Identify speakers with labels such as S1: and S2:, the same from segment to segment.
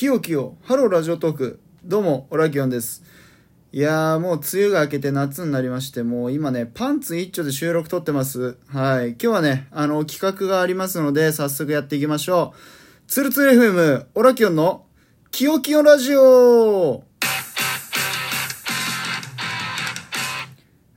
S1: きよきよ、ハローラジオトーク。どうも、オラキオンです。いやー、もう梅雨が明けて夏になりまして、もう今ね、パンツ一丁で収録撮ってます。はい。今日はね、あの、企画がありますので、早速やっていきましょう。ツルツル FM、オラキオンの、きよきよラジオ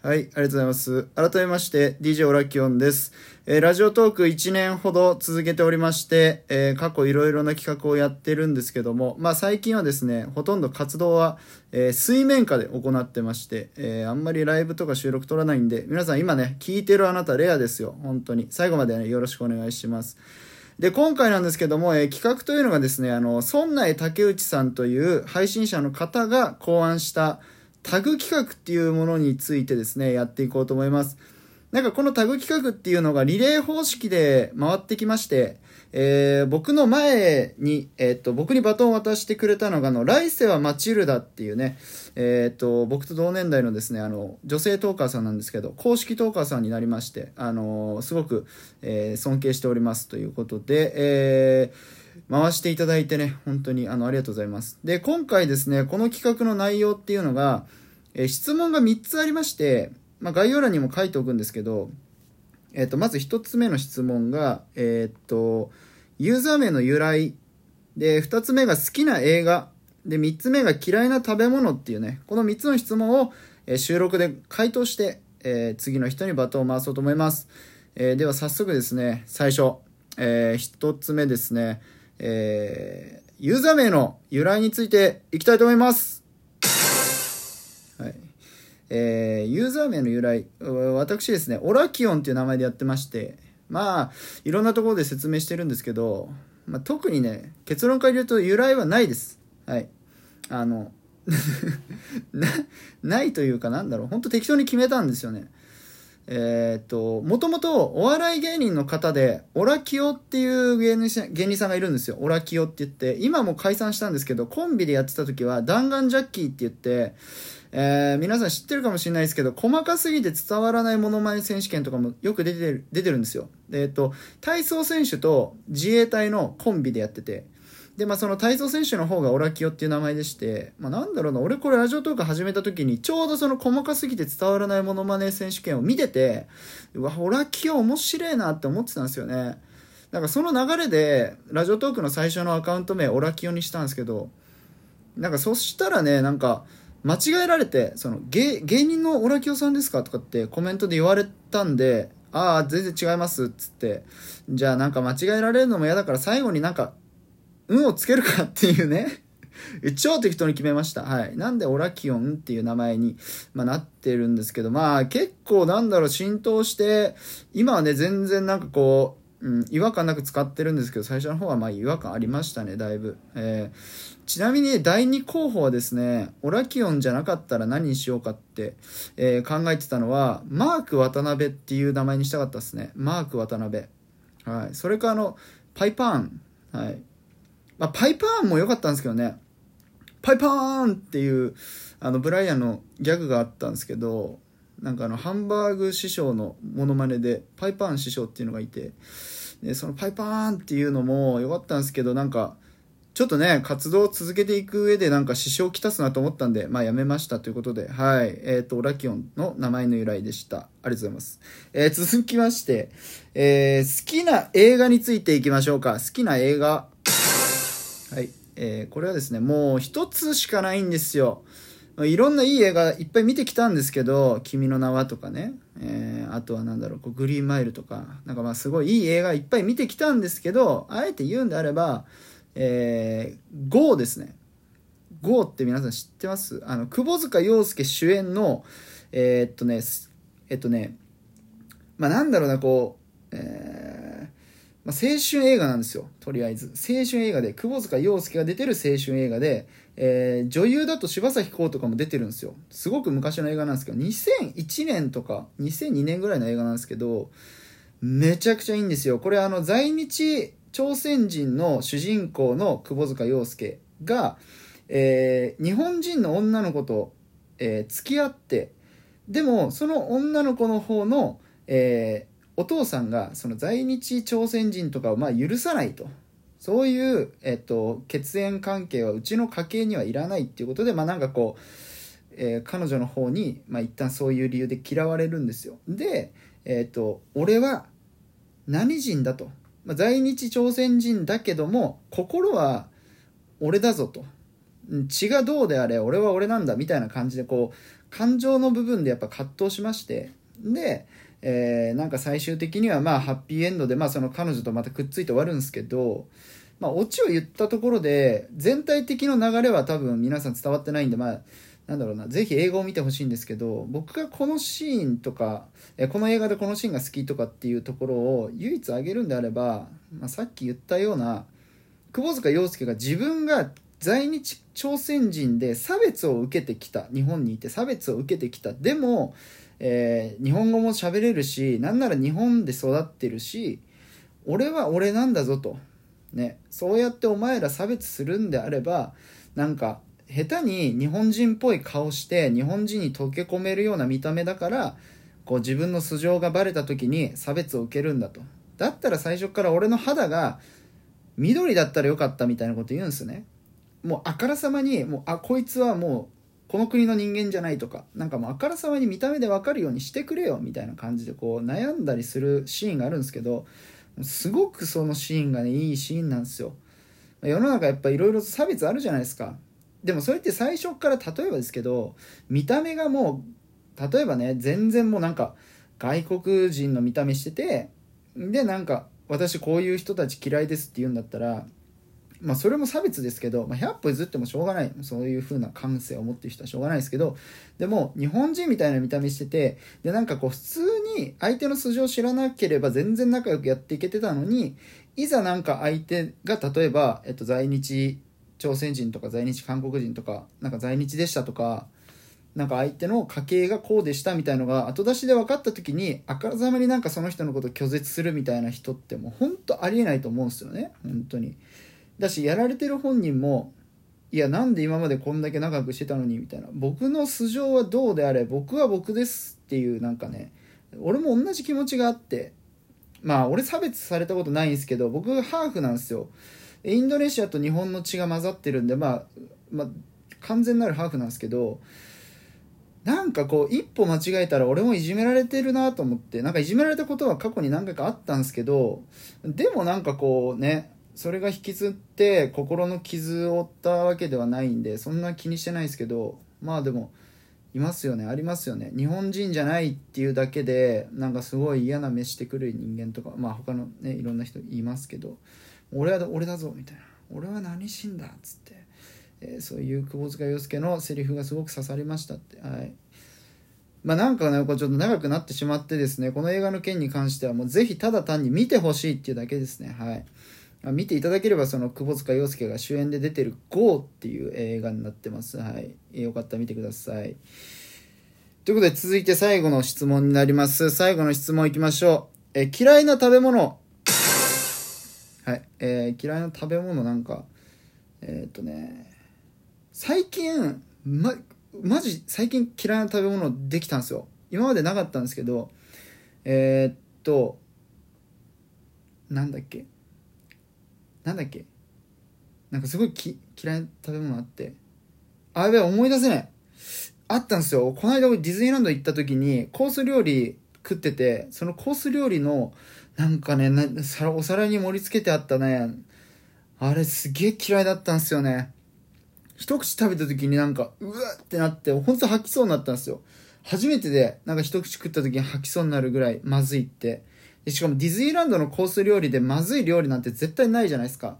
S1: はい、ありがとうございます。改めまして、DJ オラキオンです。えーラジオトーク1年ほど続けておりまして、えー過去いろいろな企画をやってるんですけども、まあ最近はですね、ほとんど活動は、えー水面下で行ってまして、えーあんまりライブとか収録撮らないんで、皆さん今ね、聞いてるあなたレアですよ、本当に。最後までね、よろしくお願いします。で、今回なんですけども、えー企画というのがですね、あの、村内竹内さんという配信者の方が考案したタグ企画っていうものについてですね、やっていこうと思います。なんかこのタグ企画っていうのがリレー方式で回ってきまして、えー僕の前に、えーっと、僕にバトンを渡してくれたのが、あの、来世はマチルダっていうね、えーっと、僕と同年代のですね、あの、女性トーカーさんなんですけど、公式トーカーさんになりまして、あのすごく、え尊敬しておりますということで、えー回していただいてね、本当にあのありがとうございます。で、今回ですね、この企画の内容っていうのが、え質問が3つありまして、まあ、概要欄にも書いておくんですけど、えっ、と、まず1つ目の質問が、えっ、と、ユーザー名の由来。で、2つ目が好きな映画。で、3つ目が嫌いな食べ物っていうね、この3つの質問を、え収録で回答して、えー次の人にバトンを回そうと思います。えでは早速ですね、最初、え1つ目ですね、えーユーザー名の由来についていきたいと思います。はい。えーユーザー名の由来、私ですね、オラキオンっていう名前でやってまして、まあ、いろんなところで説明してるんですけど、まあ、特にね、結論から言うと由来はないです。はい。あの、な、ないというかなんだろう、本当適当に決めたんですよね。えーと、もともとお笑い芸人の方で、オラキオっていう芸人さん芸人さんがいるんですよ。オラキオって言って、今も解散したんですけど、コンビでやってた時は、弾丸ジャッキーって言って、えー皆さん知ってるかもしれないですけど、細かすぎて伝わらないモノマネ選手権とかもよく出てる、出てるんですよ。でえーと、体操選手と自衛隊のコンビでやってて、で、まあ、その体操選手の方がオラキオっていう名前でして、まあ、なんだろうな、俺これラジオトーク始めた時に、ちょうどその細かすぎて伝わらないモノマネ選手権を見てて、うわ、オラキオ面白いなって思ってたんですよね。なんかその流れで、ラジオトークの最初のアカウント名、オラキオにしたんですけど、なんかそしたらね、なんか、間違えられて、その芸、芸人のオラキオさんですかとかってコメントで言われたんで、ああ、全然違いますっつって、じゃあなんか間違えられるのも嫌だから最後になんか、運をつけるかっていうね。超適当に決めました。はい。なんでオラキオンっていう名前に、まあ、なってるんですけど、まあ結構なんだろう浸透して、今はね全然なんかこう、うん、違和感なく使ってるんですけど、最初の方はまあ違和感ありましたね、だいぶ。えーちなみに第2候補はですね、オラキオンじゃなかったら何にしようかって、えー考えてたのは、マーク渡辺っていう名前にしたかったですね。マーク渡辺。はい。それかあの、パイパーン。はい。まあ、パイパーンも良かったんですけどね。パイパーンっていう、あの、ブライアンのギャグがあったんですけど、なんかあの、ハンバーグ師匠のモノマネで、パイパーン師匠っていうのがいて、で、そのパイパーンっていうのも良かったんですけど、なんか、ちょっとね、活動を続けていく上でなんか支障をきたすなと思ったんで、まあやめましたということで、はい。えっ、と、オラキオンの名前の由来でした。ありがとうございます。えー続きまして、えー好きな映画についていきましょうか。好きな映画。はい。えーこれはですね、もう一つしかないんですよ。いろんないい映画いっぱい見てきたんですけど、君の名はとかね、えーあとはなんだろう、こうグリーンマイルとか、なんかまあすごいいい映画いっぱい見てきたんですけど、あえて言うんであれば、えー、GO ですね。GO って皆さん知ってます？あの、窪塚洋介主演の、えーっとね、えっとね、まあなんだろうな、こう、えーまあ、青春映画なんですよ、とりあえず。青春映画で、窪塚洋介が出てる青春映画で、えー女優だと柴咲コウとかも出てるんですよ。すごく昔の映画なんですけど、2001年とか、2002年ぐらいの映画なんですけど、めちゃくちゃいいんですよ。これあの、在日朝鮮人の主人公の窪塚洋介が、えー日本人の女の子と、えー付き合って、でも、その女の子の方の、えーお父さんが、その在日朝鮮人とかをまあ許さないと。そういう、えっと、血縁関係はうちの家系にはいらないっていうことでまあなんかこう、えー、彼女の方に、まあ、一旦そういう理由で嫌われるんですよ。で、えっと俺は何人だと、まあ、在日朝鮮人だけども心は俺だぞと。血がどうであれ俺は俺なんだみたいな感じでこう感情の部分でやっぱ葛藤しまして。でえー、なんか最終的にはまあハッピーエンドで、まあ、その彼女とまたくっついて終わるんですけど、まあ、オチを言ったところで全体的な流れは多分皆さん伝わってないんで、まあ、なんだろうな、ぜひ映画を見てほしいんですけど、僕がこのシーンとか、えこの映画でこのシーンが好きとかっていうところを唯一挙げるんであれば、まあ、さっき言ったような、窪塚洋介が自分が在日朝鮮人で差別を受けてきた、日本にいて差別を受けてきた。でも、えー、日本語も喋れるしなんなら日本で育ってるし俺は俺なんだぞと、ね、そうやってお前ら差別するんであればなんか下手に日本人っぽい顔して日本人に溶け込めるような見た目だからこう自分の素性がバレた時に差別を受けるんだと。だったら最初から俺の肌が緑だったらよかったみたいなこと言うんですね。もうあからさまにもうあこいつはもうこの国の人間じゃないとかなんかもうあからさまに見た目で分かるようにしてくれよみたいな感じでこう悩んだりするシーンがあるんですけどすごくそのシーンがねいいシーンなんですよ。世の中やっぱいろいろ差別あるじゃないですか。でもそれって最初から例えばですけど見た目がもう例えばね全然もうなんか外国人の見た目しててでなんか私こういう人たち嫌いですって言うんだったらまあ、それも差別ですけど、まあ、100歩譲ってもしょうがないそういう風な感性を持ってる人はしょうがないですけどでも日本人みたいな見た目しててでなんかこう普通に相手の素性を知らなければ全然仲良くやっていけてたのにいざなんか相手が例えば、えっと、在日朝鮮人とか在日韓国人とかなんか在日でしたとかなんか相手の家系がこうでしたみたいのが後出しで分かった時にあからさまになんかその人のことを拒絶するみたいな人ってもう本当ありえないと思うんですよね本当に。だしやられてる本人もいやなんで今までこんだけ長くしてたのにみたいな。僕の素性はどうであれ僕は僕ですっていうなんかね俺も同じ気持ちがあってまあ俺差別されたことないんですけど僕ハーフなんですよ。インドネシアと日本の血が混ざってるんでまあ、まあ、完全なるハーフなんですけどなんかこう一歩間違えたら俺もいじめられてるなと思ってなんかいじめられたことは過去に何回かあったんですけどでもなんかこうねそれが引きずって心の傷を負ったわけではないんでそんな気にしてないですけどまあでもいますよね。ありますよね。日本人じゃないっていうだけでなんかすごい嫌な目してくる人間とかまあ他のねいろんな人いますけど俺は俺だぞみたいな。俺は何しんだっつって、えー、そういう窪塚洋介のセリフがすごく刺さりましたって。はい。まあなんかねこうちょっと長くなってしまってですねこの映画の件に関してはもうぜひただ単に見てほしいっていうだけですね。はい。見ていただければその窪塚洋介が主演で出てる「GO」っていう映画になってます。はい。よかったら見てください。ということで続いて最後の質問になります。最後の質問いきましょう。え、嫌いな食べ物。はい。えー、嫌いな食べ物なんか、えー、っとね、最近、ま、マジ最近嫌いな食べ物できたんですよ。今までなかったんですけど、えー、っと、なんだっけなんだっけ？なんかすごいき嫌いな食べ物あって。あやべえ思い出せない。あったんですよ。この間ディズニーランド行った時にコース料理食っててそのコース料理のなんかねなお皿に盛り付けてあったね。あれすげえ嫌いだったんですよね。一口食べた時になんかうわってなって本当吐きそうになったんですよ。初めてでなんか一口食った時に吐きそうになるぐらいまずいって。しかもディズニーランドのコース料理でまずい料理なんて絶対ないじゃないですか。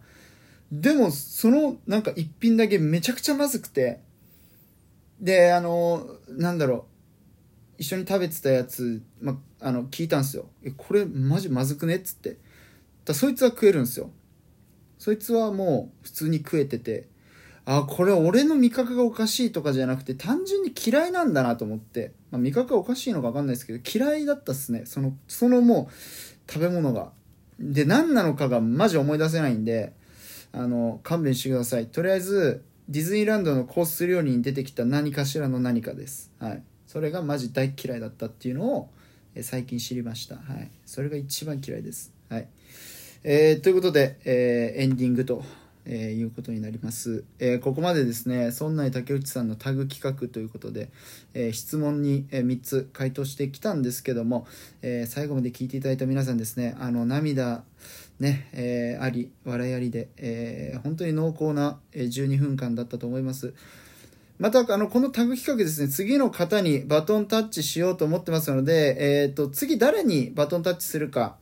S1: でも、そのなんか一品だけめちゃくちゃまずくて、で、あの、なんだろう、一緒に食べてたやつ、ま、あの、聞いたんですよ。え、これマジまずくね？っつって。だそいつは食えるんですよ。そいつはもう普通に食えてて、あ、これ俺の味覚がおかしいとかじゃなくて、単純に嫌いなんだなと思って、まあ、味覚がおかしいのかわかんないですけど、嫌いだったっすね。その、そのもう、食べ物が。で、何なのかがマジ思い出せないんで、あの、勘弁してください。とりあえず、ディズニーランドのコース料理に出てきた何かしらの何かです。はい。それがマジ大嫌いだったっていうのを、最近知りました。はい。それが一番嫌いです。はい。えー、ということで、えー、エンディングと、えー、いうことになります、えー、ここまでですね村内竹内さんのタグ企画ということで、えー、質問に、え3つ回答してきたんですけども、え最後まで聞いていただいた皆さんですねあの涙ね、えあり笑いありで、え本当に濃厚な12分間だったと思います。また、あの、このタグ企画ですね、次の方にバトンタッチしようと思ってますので、えっ、ー、と、次誰にバトンタッチするか、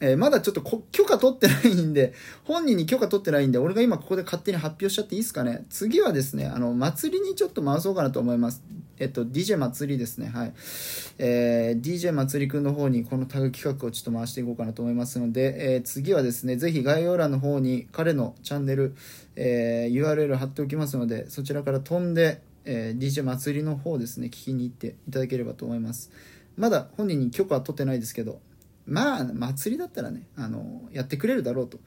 S1: えー、まだちょっと許可取ってないんで、本人に許可取ってないんで、俺が今ここで勝手に発表しちゃっていいですかね。次はですね、あの、祭りにちょっと回そうかなと思います。えっと、DJ 祭りですね。はい。えー、DJ 祭りくんの方にこのタグ企画をちょっと回していこうかなと思いますので、えー、次はですね、ぜひ概要欄の方に彼のチャンネル、えー、URL 貼っておきますので、そちらから飛んで、えー、DJ 祭りの方ですね、聞きに行っていただければと思います。まだ本人に許可は取ってないですけど、まあ、祭りだったらね、あの、やってくれるだろうと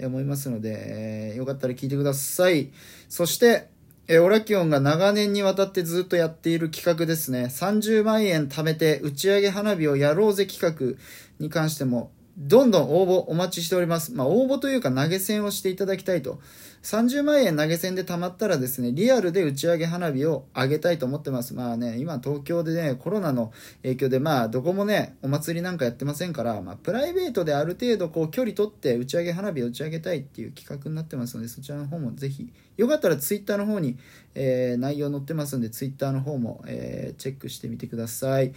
S1: 思いますので、えー、よかったら聞いてください。そして、えオラキオンが長年にわたってずっとやっている企画ですね。30万円貯めて打ち上げ花火をやろうぜ企画に関しても、どんどん応募お待ちしております。まあ、応募というか投げ銭をしていただきたいと。30万円投げ銭で貯まったらですね、リアルで打ち上げ花火を上げたいと思ってます。まあね、今東京でね、コロナの影響でまあ、どこもね、お祭りなんかやってませんから、まあ、プライベートである程度こう、距離取って打ち上げ花火を打ち上げたいっていう企画になってますので、そちらの方もぜひ、よかったらツイッターの方に、えー、内容載ってますんで、ツイッターの方も、えー、チェックしてみてください。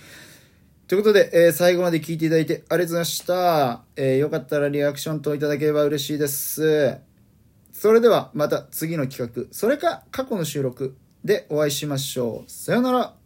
S1: ということで、えー、最後まで聞いていただいてありがとうございました。えー、よかったらリアクション等いただければ嬉しいです。それではまた次の企画、それか過去の収録でお会いしましょう。さよなら。